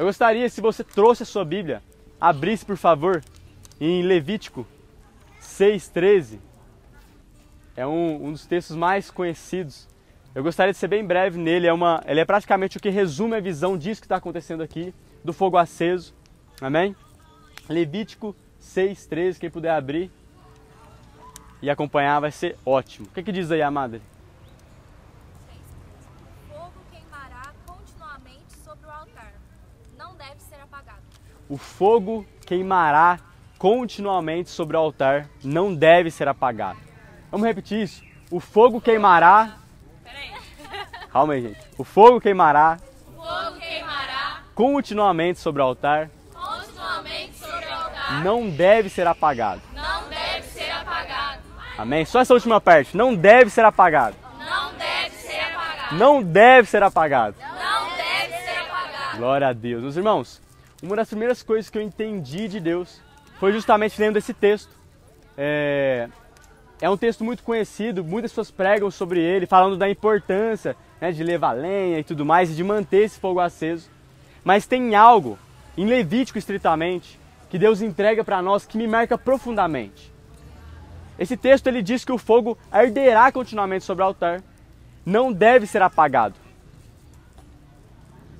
Eu gostaria, se você trouxe a sua Bíblia, abrisse, por favor, em Levítico 6,13. É um, um dos textos mais conhecidos. Eu gostaria de ser bem breve nele. É uma, ele é praticamente o que resume a visão disso que está acontecendo aqui, do fogo aceso. Amém? Levítico 6,13. Quem puder abrir e acompanhar vai ser ótimo. O que, que diz aí, amada? Fogo queimará continuamente sobre o altar. Não deve ser apagado. O fogo queimará continuamente sobre o altar, não deve ser apagado. Vamos repetir isso? O fogo queimará. Peraí. Calma aí, gente. O fogo queimará Fogo queimará continuamente sobre o altar, continuamente sobre o altar. não deve ser apagado. Não deve ser apagado. Amém? Só essa última parte. Não deve ser apagado. Não deve ser apagado. Não deve ser apagado. Não deve ser apagado. Glória a Deus. Meus irmãos, uma das primeiras coisas que eu entendi de Deus foi justamente lendo esse texto. É, é um texto muito conhecido, muitas pessoas pregam sobre ele, falando da importância né, de levar lenha e tudo mais, e de manter esse fogo aceso. Mas tem algo, em Levítico estritamente, que Deus entrega para nós que me marca profundamente. Esse texto ele diz que o fogo arderá continuamente sobre o altar, não deve ser apagado.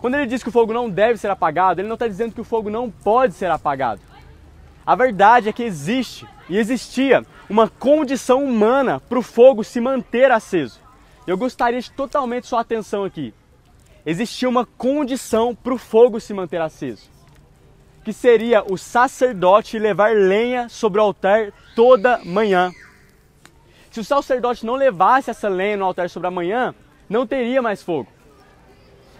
Quando ele diz que o fogo não deve ser apagado, ele não está dizendo que o fogo não pode ser apagado. A verdade é que existe e existia uma condição humana para o fogo se manter aceso. Eu gostaria de totalmente sua atenção aqui. Existia uma condição para o fogo se manter aceso, que seria o sacerdote levar lenha sobre o altar toda manhã. Se o sacerdote não levasse essa lenha no altar sobre a manhã, não teria mais fogo.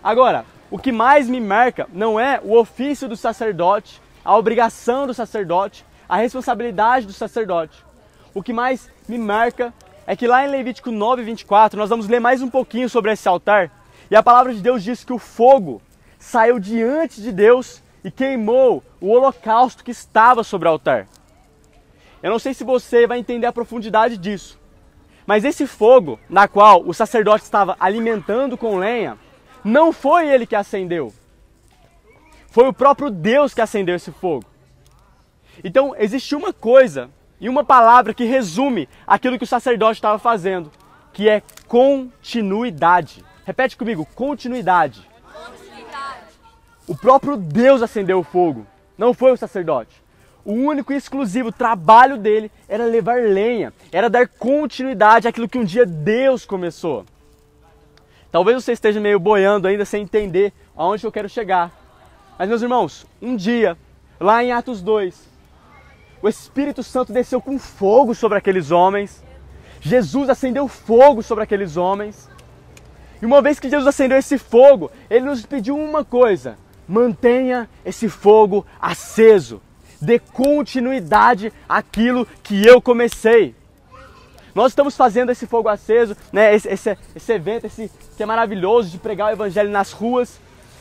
Agora, o que mais me marca não é o ofício do sacerdote, a obrigação do sacerdote, a responsabilidade do sacerdote. O que mais me marca é que lá em Levítico 9, 24, nós vamos ler mais um pouquinho sobre esse altar. E a palavra de Deus diz que o fogo saiu diante de Deus e queimou o holocausto que estava sobre o altar. Eu não sei se você vai entender a profundidade disso, mas esse fogo, na qual o sacerdote estava alimentando com lenha, não foi ele que acendeu. Foi o próprio Deus que acendeu esse fogo. Então, existe uma coisa e uma palavra que resume aquilo que o sacerdote estava fazendo, que é continuidade. Repete comigo, continuidade. Continuidade. O próprio Deus acendeu o fogo, não foi o sacerdote. O único e exclusivo trabalho dele era levar lenha, era dar continuidade àquilo que um dia Deus começou. Talvez você esteja meio boiando ainda sem entender aonde eu quero chegar. Mas, meus irmãos, um dia, lá em Atos 2, o Espírito Santo desceu com fogo sobre aqueles homens. Jesus acendeu fogo sobre aqueles homens. E uma vez que Jesus acendeu esse fogo, ele nos pediu uma coisa: mantenha esse fogo aceso. Dê continuidade àquilo que eu comecei. Nós estamos fazendo esse fogo aceso, né? esse, esse, esse evento esse, que é maravilhoso de pregar o evangelho nas ruas.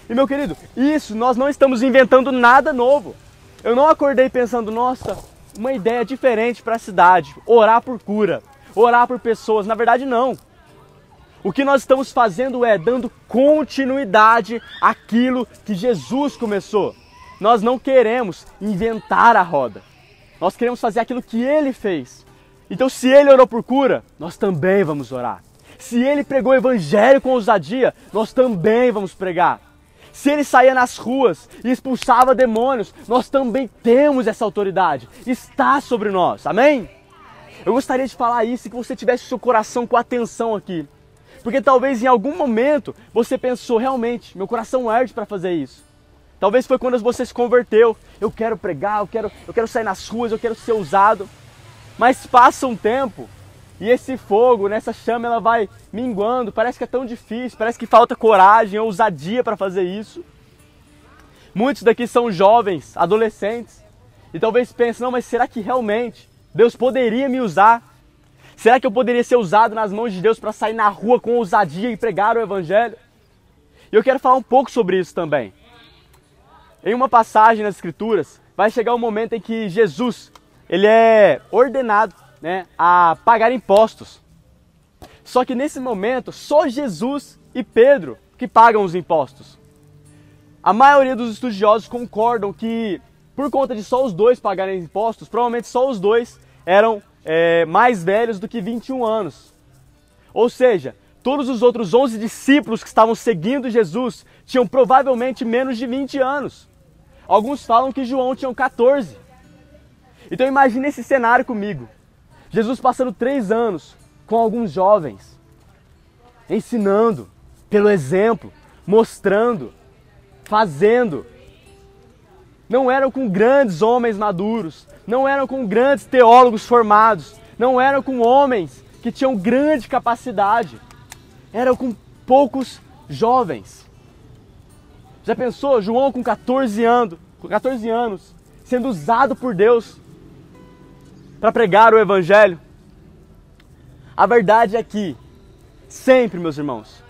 E meu querido, isso nós não estamos inventando nada novo. Eu não acordei pensando, nossa, uma ideia diferente para a cidade, orar por cura, orar por pessoas. Na verdade, não. O que nós estamos fazendo é dando continuidade àquilo que Jesus começou. Nós não queremos inventar a roda. Nós queremos fazer aquilo que ele fez. Então, se ele orou por cura, nós também vamos orar. Se ele pregou o evangelho com ousadia, nós também vamos pregar. Se ele saía nas ruas e expulsava demônios, nós também temos essa autoridade. Está sobre nós. Amém? Eu gostaria de falar isso e que você tivesse o seu coração com atenção aqui. Porque talvez em algum momento você pensou, realmente, meu coração arde para fazer isso. Talvez foi quando você se converteu. Eu quero pregar, eu quero, eu quero sair nas ruas, eu quero ser usado. Mas passa um tempo e esse fogo, nessa chama, ela vai minguando. Parece que é tão difícil, parece que falta coragem, ousadia para fazer isso. Muitos daqui são jovens, adolescentes, e talvez pensem: não, mas será que realmente Deus poderia me usar? Será que eu poderia ser usado nas mãos de Deus para sair na rua com ousadia e pregar o Evangelho? E eu quero falar um pouco sobre isso também. Em uma passagem nas Escrituras, vai chegar um momento em que Jesus ele é ordenado né, a pagar impostos. Só que nesse momento, só Jesus e Pedro que pagam os impostos. a maioria dos estudiosos concordam que, por conta de só os dois pagarem impostos, provavelmente só os dois eram é, mais velhos do que 21 anos. Ou seja, todos os outros 11 discípulos que estavam seguindo Jesus tinham provavelmente menos de 20 anos. Alguns falam que João tinha 14. Então imagine esse cenário comigo. Jesus passando três anos com alguns jovens, ensinando pelo exemplo, mostrando, fazendo. Não eram com grandes homens maduros, não eram com grandes teólogos formados, não eram com homens que tinham grande capacidade, eram com poucos jovens. Já pensou João com 14 anos, com 14 anos, sendo usado por Deus para pregar o evangelho? A verdade é que sempre, meus irmãos,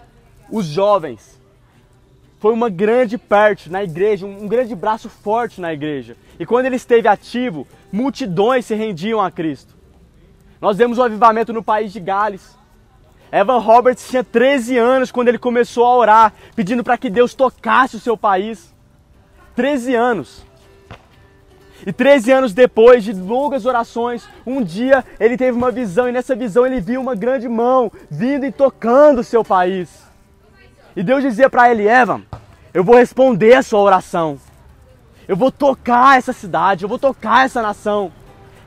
os jovens foi uma grande parte na igreja, um grande braço forte na igreja. E quando ele esteve ativo, multidões se rendiam a Cristo. Nós vemos o avivamento no país de Gales. Evan Roberts tinha 13 anos quando ele começou a orar, pedindo para que Deus tocasse o seu país. 13 anos. E 13 anos depois de longas orações, um dia ele teve uma visão e nessa visão ele viu uma grande mão vindo e tocando o seu país. E Deus dizia para ele: Evan, eu vou responder a sua oração. Eu vou tocar essa cidade, eu vou tocar essa nação.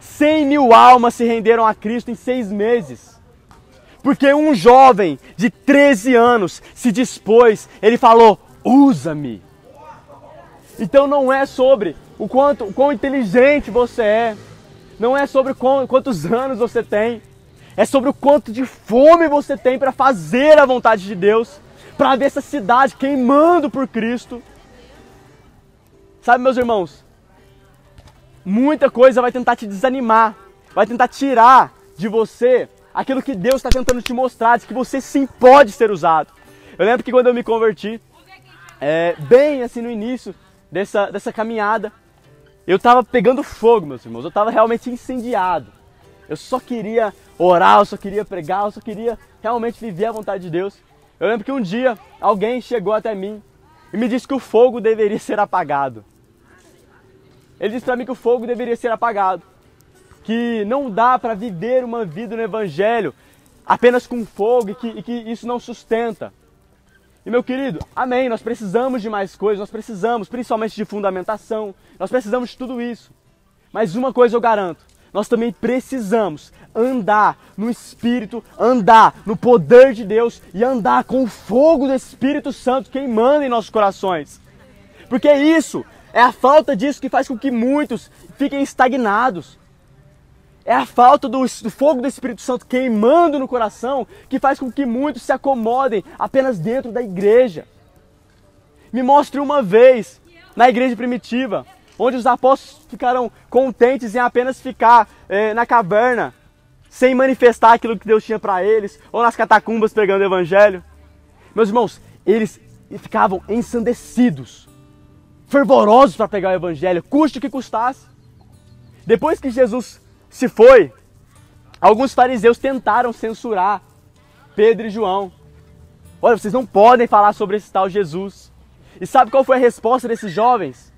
100 mil almas se renderam a Cristo em seis meses. Porque um jovem de 13 anos se dispôs, ele falou: usa-me. Então não é sobre o quanto, o quão inteligente você é, não é sobre quantos anos você tem, é sobre o quanto de fome você tem para fazer a vontade de Deus para ver essa cidade queimando por Cristo. Sabe, meus irmãos, muita coisa vai tentar te desanimar, vai tentar tirar de você aquilo que Deus está tentando te mostrar, de que você sim pode ser usado. Eu lembro que quando eu me converti, é, bem assim no início dessa, dessa caminhada, eu estava pegando fogo, meus irmãos, eu estava realmente incendiado. Eu só queria orar, eu só queria pregar, eu só queria realmente viver a vontade de Deus. Eu lembro que um dia alguém chegou até mim e me disse que o fogo deveria ser apagado. Ele disse para mim que o fogo deveria ser apagado, que não dá para viver uma vida no Evangelho apenas com fogo e que, e que isso não sustenta. E meu querido, amém, nós precisamos de mais coisas, nós precisamos principalmente de fundamentação, nós precisamos de tudo isso. Mas uma coisa eu garanto, nós também precisamos andar no Espírito, andar no poder de Deus e andar com o fogo do Espírito Santo queimando em nossos corações. Porque isso, é a falta disso que faz com que muitos fiquem estagnados. É a falta do, do, fogo do Espírito Santo queimando no coração que faz com que muitos se acomodem apenas dentro da igreja. Me mostre uma vez na igreja primitiva onde os apóstolos ficaram contentes em apenas ficar é, na caverna, sem manifestar aquilo que Deus tinha para eles, ou nas catacumbas pregando o evangelho. Meus irmãos, eles ficavam ensandecidos, fervorosos para pegar o evangelho, custe o que custasse. Depois que Jesus se foi, alguns fariseus tentaram censurar Pedro e João. Olha, vocês não podem falar sobre esse tal Jesus. E sabe qual foi a resposta desses jovens?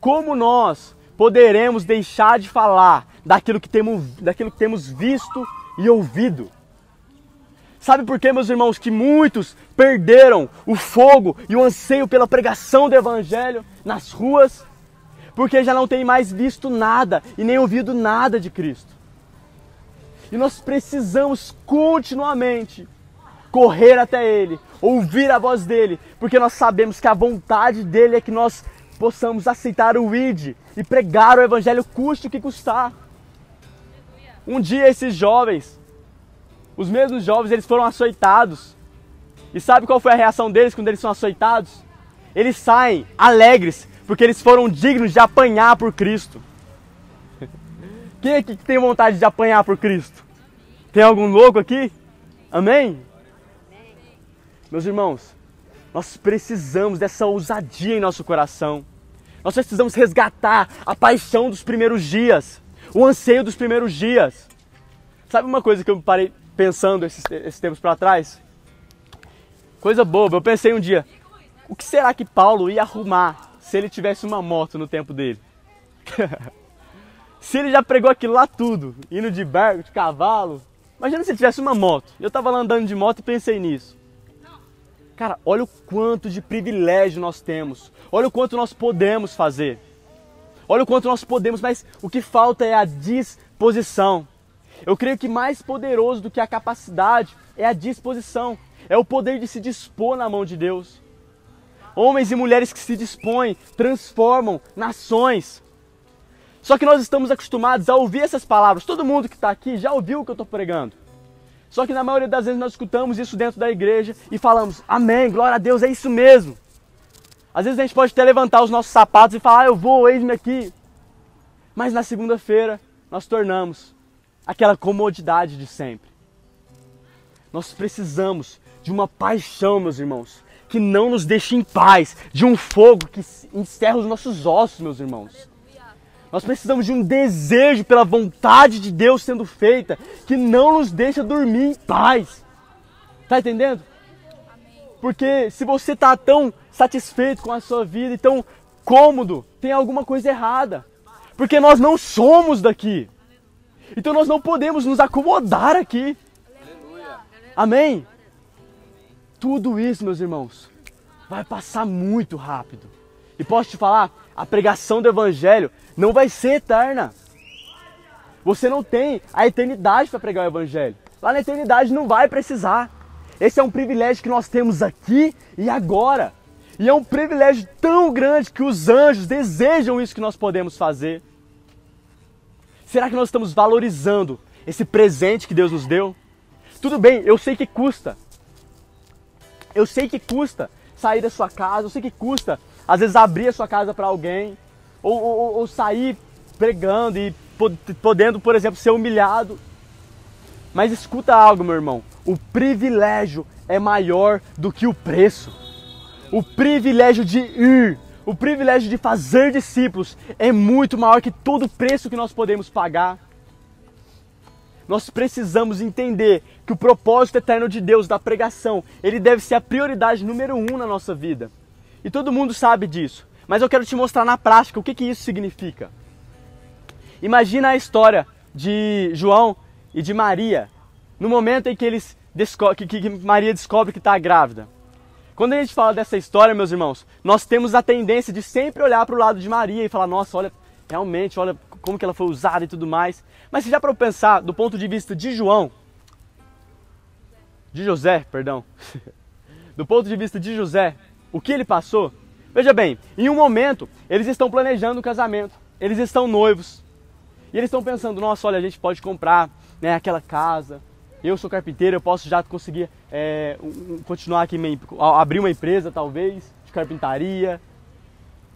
Como nós poderemos deixar de falar daquilo que temos, daquilo que temos visto e ouvido? Sabe por quê, meus irmãos, que muitos perderam o fogo e o anseio pela pregação do Evangelho nas ruas? Porque já não tem mais visto nada e nem ouvido nada de Cristo. E nós precisamos continuamente correr até Ele, ouvir a voz dele, porque nós sabemos que a vontade dele é que nós possamos aceitar o ID e pregar o evangelho custe o que custar. Um dia esses jovens, os mesmos jovens, eles foram açoitados. E sabe qual foi a reação deles quando eles são açoitados? Eles saem alegres, porque eles foram dignos de apanhar por Cristo. Quem aqui tem vontade de apanhar por Cristo? Tem algum louco aqui? Amém? Meus irmãos, nós precisamos dessa ousadia em nosso coração. Nós precisamos resgatar a paixão dos primeiros dias, o anseio dos primeiros dias. Sabe uma coisa que eu parei pensando esses, esses tempos para trás? Coisa boba, eu pensei um dia, O que será que Paulo ia arrumar se ele tivesse uma moto no tempo dele? se ele já pregou aquilo lá tudo, indo de barco, de cavalo. Imagina se ele tivesse uma moto. Eu tava lá andando de moto e pensei nisso. Cara, olha o quanto de privilégio nós temos. Olha o quanto nós podemos fazer. Olha o quanto nós podemos, mas o que falta é a disposição. Eu creio que mais poderoso do que a capacidade é a disposição. É o poder de se dispor na mão de Deus. Homens e mulheres que se dispõem transformam nações. Só que nós estamos acostumados a ouvir essas palavras. Todo mundo que está aqui já ouviu o que eu estou pregando. Só que na maioria das vezes nós escutamos isso dentro da igreja e falamos, Amém, glória a Deus, é isso mesmo. Às vezes a gente pode até levantar os nossos sapatos e falar, ah, eu vou, eis-me aqui. Mas na segunda-feira nós tornamos aquela comodidade de sempre. Nós precisamos de uma paixão, meus irmãos, que não nos deixe em paz, de um fogo que encerra os nossos ossos, meus irmãos. Nós precisamos de um desejo pela vontade de Deus sendo feita, que não nos deixa dormir em paz. Tá entendendo? Porque se você está tão satisfeito com a sua vida e tão cômodo, tem alguma coisa errada. Porque nós não somos daqui. Então nós não podemos nos acomodar aqui. Amém? Tudo isso, meus irmãos, vai passar muito rápido. E posso te falar, a pregação do evangelho não vai ser eterna. Você não tem a eternidade para pregar o evangelho. Lá na eternidade não vai precisar. Esse é um privilégio que nós temos aqui e agora. E é um privilégio tão grande que os anjos desejam isso que nós podemos fazer. Será que nós estamos valorizando esse presente que Deus nos deu? Tudo bem, eu sei que custa. Eu sei que custa sair da sua casa, eu sei que custa, às vezes, abrir a sua casa para alguém, ou, ou, ou, sair pregando e podendo, por exemplo, ser humilhado. Mas escuta algo, meu irmão: o privilégio é maior do que o preço. O privilégio de ir, o privilégio de fazer discípulos é muito maior que todo o preço que nós podemos pagar. Nós precisamos entender que o propósito eterno de Deus da pregação, ele deve ser a prioridade número um na nossa vida. E todo mundo sabe disso. Mas eu quero te mostrar na prática o que, que isso significa. Imagina a história de João e de Maria, no momento em que, eles que, que Maria descobre que está grávida. Quando a gente fala dessa história, meus irmãos, nós temos a tendência de sempre olhar para o lado de Maria e falar: nossa, olha, realmente, olha como que ela foi usada e tudo mais. Mas se já para pensar do ponto de vista de João, de José, perdão, do ponto de vista de José, o que ele passou? Veja bem, em um momento eles estão planejando o casamento, eles estão noivos e eles estão pensando: nossa, olha, a gente pode comprar né, aquela casa, eu sou carpinteiro, eu posso já conseguir é, continuar aqui, abrir uma empresa talvez, de carpintaria.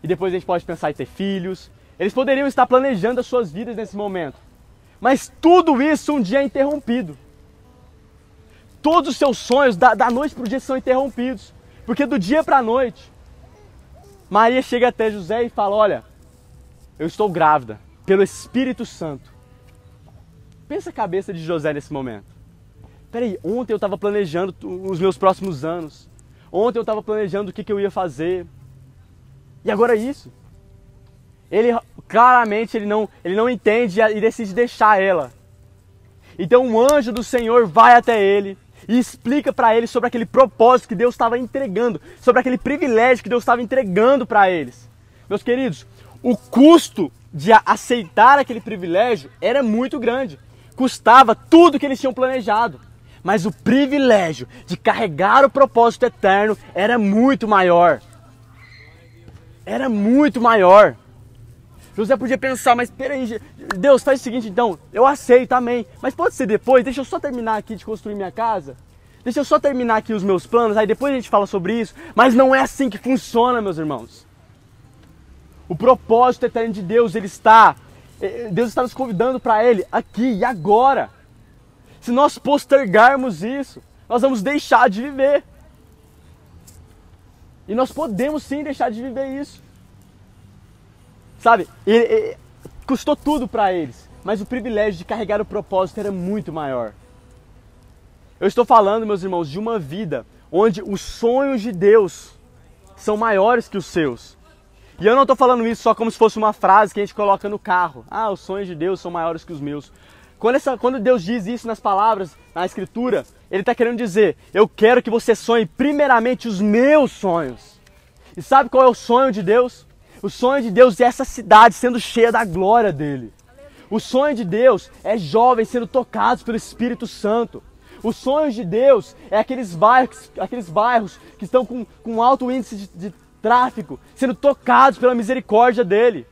E depois a gente pode pensar em ter filhos. Eles poderiam estar planejando as suas vidas nesse momento. Mas tudo isso um dia é interrompido. Todos os seus sonhos da, da noite para o dia são interrompidos. Porque do dia para a noite, Maria chega até José e fala: Olha, eu estou grávida pelo Espírito Santo. Pensa a cabeça de José nesse momento. Peraí, ontem eu estava planejando os meus próximos anos. Ontem eu estava planejando o que, que eu ia fazer. E agora é isso. Ele claramente ele não, ele não entende e decide deixar ela. Então um anjo do Senhor vai até ele e explica para ele sobre aquele propósito que Deus estava entregando, sobre aquele privilégio que Deus estava entregando para eles. Meus queridos, o custo de aceitar aquele privilégio era muito grande. Custava tudo que eles tinham planejado mas o privilégio de carregar o propósito eterno era muito maior. Era muito maior. José podia pensar, mas peraí, Deus, faz o seguinte então, eu aceito, amém. Mas pode ser depois, deixa eu só terminar aqui de construir minha casa. Deixa eu só terminar aqui os meus planos, aí depois a gente fala sobre isso. Mas não é assim que funciona, meus irmãos. O propósito eterno de Deus, ele está, eh, Deus está nos convidando para ele aqui e agora. Se nós postergarmos isso, nós vamos deixar de viver. E nós podemos sim deixar de viver isso. Sabe? E, e, custou tudo para eles, mas o privilégio de carregar o propósito era muito maior. Eu estou falando, meus irmãos, de uma vida onde os sonhos de Deus são maiores que os seus. E eu não estou falando isso só como se fosse uma frase que a gente coloca no carro. Ah, os sonhos de Deus são maiores que os meus. Quando, essa, quando Deus diz isso nas palavras, na Escritura, Ele está querendo dizer: Eu quero que você sonhe primeiramente os meus sonhos. E sabe qual é o sonho de Deus? O sonho de Deus é essa cidade sendo cheia da glória dele. O sonho de Deus é jovens sendo tocados pelo Espírito Santo. O sonho de Deus é aqueles bairros, aqueles bairros que estão com, com alto índice de, de tráfico sendo tocados pela misericórdia dele.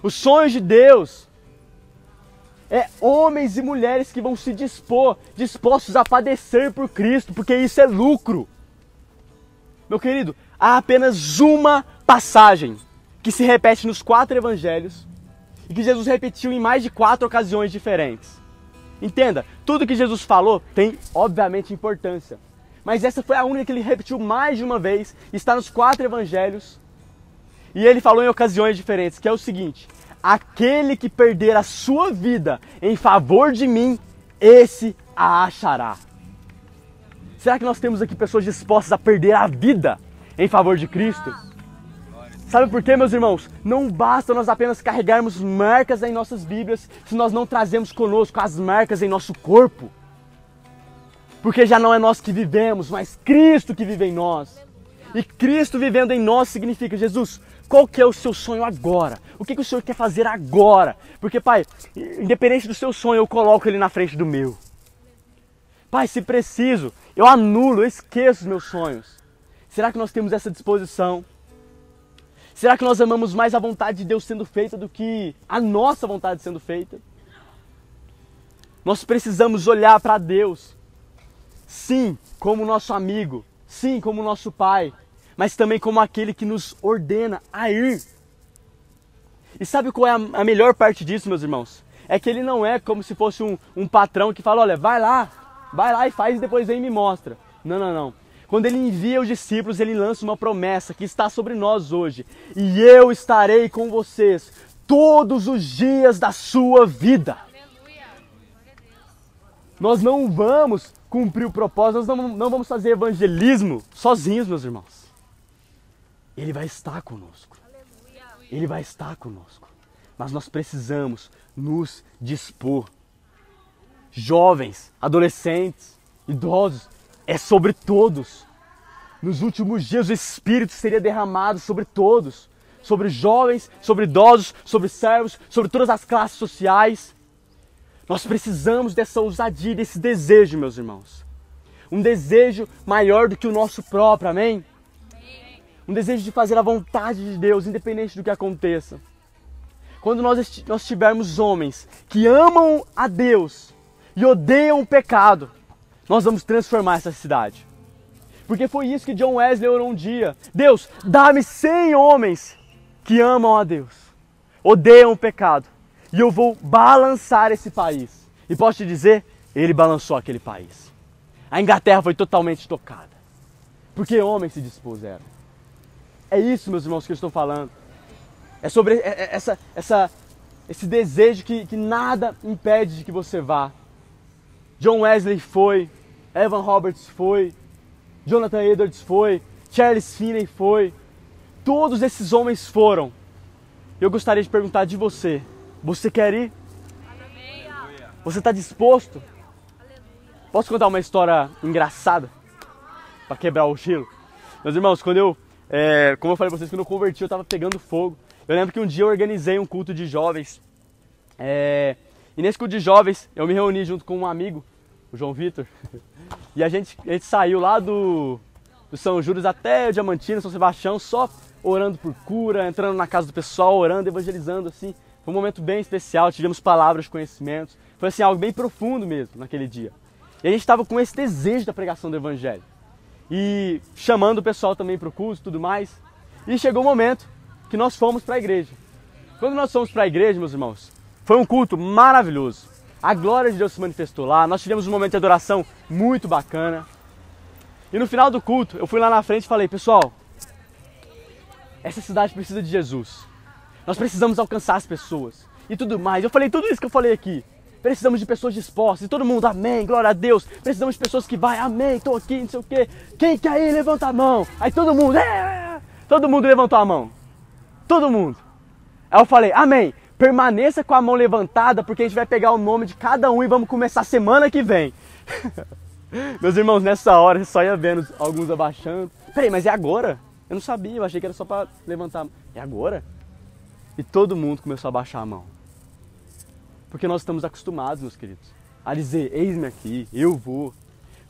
Os sonhos de Deus é homens e mulheres que vão se dispor, dispostos a padecer por Cristo, porque isso é lucro. Meu querido, há apenas uma passagem que se repete nos quatro evangelhos e que Jesus repetiu em mais de quatro ocasiões diferentes. Entenda, tudo que Jesus falou tem, obviamente, importância. Mas essa foi a única que ele repetiu mais de uma vez, está nos quatro evangelhos. E ele falou em ocasiões diferentes, que é o seguinte: aquele que perder a sua vida em favor de mim, esse a achará. Será que nós temos aqui pessoas dispostas a perder a vida em favor de Cristo? Sabe por quê, meus irmãos? Não basta nós apenas carregarmos marcas em nossas Bíblias se nós não trazemos conosco as marcas em nosso corpo. Porque já não é nós que vivemos, mas Cristo que vive em nós. E Cristo vivendo em nós significa, Jesus, qual que é o seu sonho agora? O que, que o Senhor quer fazer agora? Porque, Pai, independente do seu sonho, eu coloco ele na frente do meu. Pai, se preciso, eu anulo, eu esqueço os meus sonhos. Será que nós temos essa disposição? Será que nós amamos mais a vontade de Deus sendo feita do que a nossa vontade sendo feita? Nós precisamos olhar para Deus, sim, como nosso amigo, sim, como nosso Pai, mas também como aquele que nos ordena a ir. E sabe qual é a, melhor parte disso, meus irmãos? É que ele não é como se fosse um, um patrão que fala: olha, vai lá, vai lá e faz e depois vem e me mostra. Não, não, não. Quando ele envia os discípulos, ele lança uma promessa que está sobre nós hoje. E eu estarei com vocês todos os dias da sua vida. Nós não vamos cumprir o propósito, nós não, não vamos fazer evangelismo sozinhos, meus irmãos. Ele vai estar conosco. Ele vai estar conosco. Mas nós precisamos nos dispor. Jovens, adolescentes, idosos, é sobre todos. Nos últimos dias o Espírito seria derramado sobre todos, sobre jovens, sobre idosos, sobre servos, sobre todas as classes sociais. Nós precisamos dessa ousadia, desse desejo, meus irmãos. Um desejo maior do que o nosso próprio, amém? Um desejo de fazer a vontade de Deus, independente do que aconteça. Quando nós, nós tivermos homens que amam a Deus e odeiam o pecado, nós vamos transformar essa cidade. Porque foi isso que John Wesley orou um dia. Deus, dá-me 100 homens que amam a Deus, odeiam o pecado, e eu vou balançar esse país. E posso te dizer, ele balançou aquele país. A Inglaterra foi totalmente tocada. Porque homens se dispuseram. É isso, meus irmãos, que eu estou falando. É sobre é, é, essa, essa, esse desejo que, que nada impede de que você vá. John Wesley foi, Evan Roberts foi, Jonathan Edwards foi, Charles Finney foi. Todos esses homens foram. Eu gostaria de perguntar de você: você quer ir? Você está disposto? Posso contar uma história engraçada para quebrar o gelo? Meus irmãos, quando eu, é, como eu falei para vocês, quando eu converti, eu estava pegando fogo. Eu lembro que um dia eu organizei um culto de jovens. É, e nesse culto de jovens, eu me reuni junto com um amigo, o João Vitor. E a gente, a gente saiu lá do, do São Judas até Diamantina, São Sebastião, só orando por cura, entrando na casa do pessoal, orando, evangelizando, assim. Foi um momento bem especial, tivemos palavras conhecimentos. Foi assim, algo bem profundo mesmo naquele dia. E a gente estava com esse desejo da pregação do Evangelho. E chamando o pessoal também para o culto e tudo mais. E chegou o momento que nós fomos para a igreja. Quando nós fomos para a igreja, meus irmãos, foi um culto maravilhoso. A glória de Deus se manifestou lá, nós tivemos um momento de adoração muito bacana. E no final do culto, eu fui lá na frente e falei, pessoal, essa cidade precisa de Jesus. Nós precisamos alcançar as pessoas e tudo mais. Eu falei tudo isso que eu falei aqui. Precisamos de pessoas dispostas. E todo mundo, amém, glória a Deus. Precisamos de pessoas que vai, amém, estou aqui, não sei o quê. Quem quer ir, levanta a mão. Aí todo mundo, é. Todo mundo levantou a mão. Todo mundo. Aí eu falei, amém. Permaneça com a mão levantada, porque a gente vai pegar o nome de cada um e vamos começar semana que vem. Meus irmãos, nessa hora só ia vendo alguns abaixando. Peraí, mas é agora? Eu não sabia, eu achei que era só para levantar. É agora? E todo mundo começou a baixar a mão. Porque nós estamos acostumados, meus queridos, a dizer: eis-me aqui, eu vou.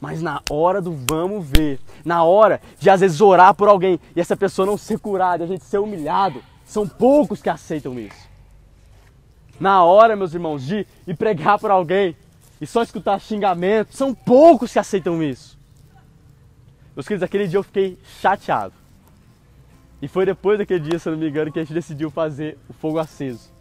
Mas na hora do vamos ver, na hora de às vezes orar por alguém e essa pessoa não ser curada, a gente ser humilhado, são poucos que aceitam isso. Na hora, meus irmãos, de ir pregar por alguém e só escutar xingamento, são poucos que aceitam isso. Meus queridos, aquele dia eu fiquei chateado. E foi depois daquele dia, se eu não me engano, que a gente decidiu fazer o fogo aceso.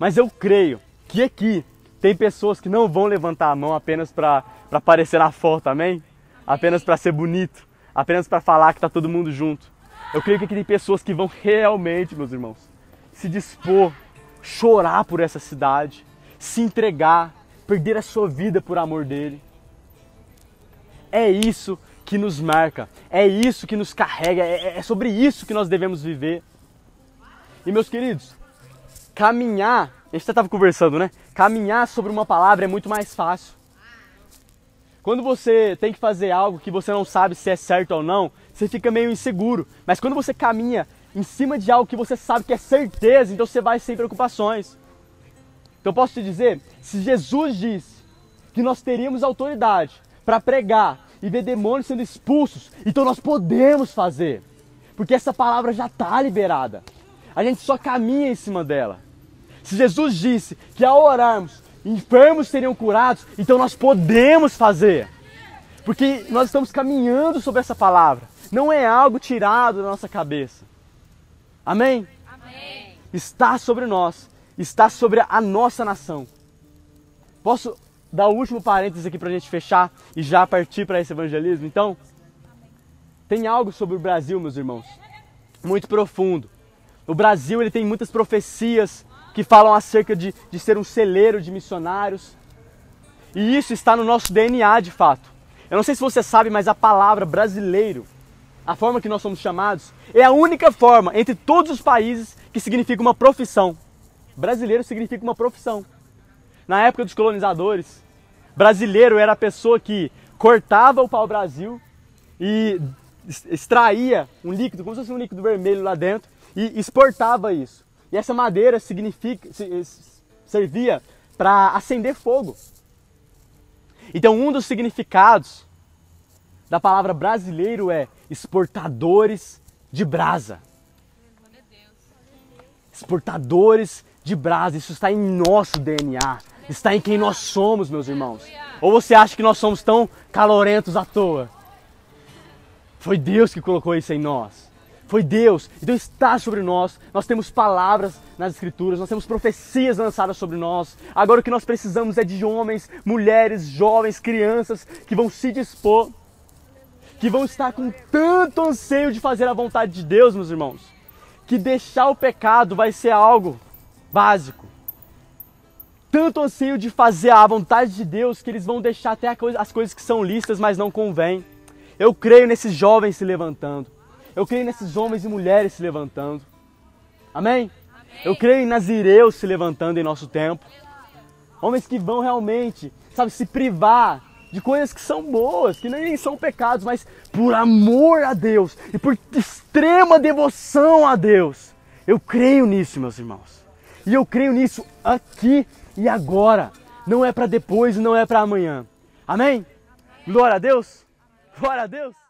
Mas eu creio que aqui tem pessoas que não vão levantar a mão apenas para aparecer na foto, amém? Apenas para ser bonito, apenas para falar que está todo mundo junto. Eu creio que aqui tem pessoas que vão realmente, meus irmãos, se dispor, chorar por essa cidade, se entregar, perder a sua vida por amor dele. É isso que nos marca, é isso que nos carrega, é, é sobre isso que nós devemos viver. E meus queridos, caminhar, a gente estava conversando, né? Caminhar sobre uma palavra é muito mais fácil. Quando você tem que fazer algo que você não sabe se é certo ou não, você fica meio inseguro. Mas quando você caminha em cima de algo que você sabe que é certeza, então você vai sem preocupações. Então eu posso te dizer, se Jesus disse que nós teríamos autoridade para pregar e ver demônios sendo expulsos, então nós podemos fazer. Porque essa palavra já está liberada. A gente só caminha em cima dela. Se Jesus disse que ao orarmos, enfermos seriam curados, então nós podemos fazer. Porque nós estamos caminhando sobre essa palavra. Não é algo tirado da nossa cabeça. Amém? Amém. Está sobre nós. Está sobre a nossa nação. Posso dar o último parênteses aqui para a gente fechar e já partir para esse evangelismo? Então, tem algo sobre o Brasil, meus irmãos, muito profundo. O Brasil ele tem muitas profecias que falam acerca de, de ser um celeiro de missionários. E isso está no nosso DNA de fato. Eu não sei se você sabe, mas a palavra brasileiro, a forma que nós somos chamados, é a única forma entre todos os países que significa uma profissão. Brasileiro significa uma profissão. Na época dos colonizadores, brasileiro era a pessoa que cortava o pau-brasil e extraía um líquido, como se fosse um líquido vermelho lá dentro, e exportava isso. E essa madeira significa, servia para acender fogo. Então, um dos significados da palavra brasileiro é exportadores de brasa. Exportadores de brasa. Isso está em nosso DNA. Está em quem nós somos, meus irmãos. Ou você acha que nós somos tão calorentos à toa? Foi Deus que colocou isso em nós. Foi Deus. Então está sobre nós. Nós temos palavras nas escrituras, nós temos profecias lançadas sobre nós. Agora o que nós precisamos é de homens, mulheres, jovens, crianças que vão se dispor, que vão estar com tanto anseio de fazer a vontade de Deus, meus irmãos, que deixar o pecado vai ser algo básico. Tanto anseio de fazer a vontade de Deus que eles vão deixar até as coisas que são listas, mas não convém. Eu creio nesses jovens se levantando. Eu creio nesses homens e mulheres se levantando. Amém? Amém. Eu creio em nazireus se levantando em nosso tempo. Homens que vão realmente, sabe, se privar de coisas que são boas, que nem são pecados, mas por amor a Deus e por extrema devoção a Deus. Eu creio nisso, meus irmãos. E eu creio nisso aqui e agora. Não é para depois e não é para amanhã. Amém? Glória a Deus. Glória a Deus!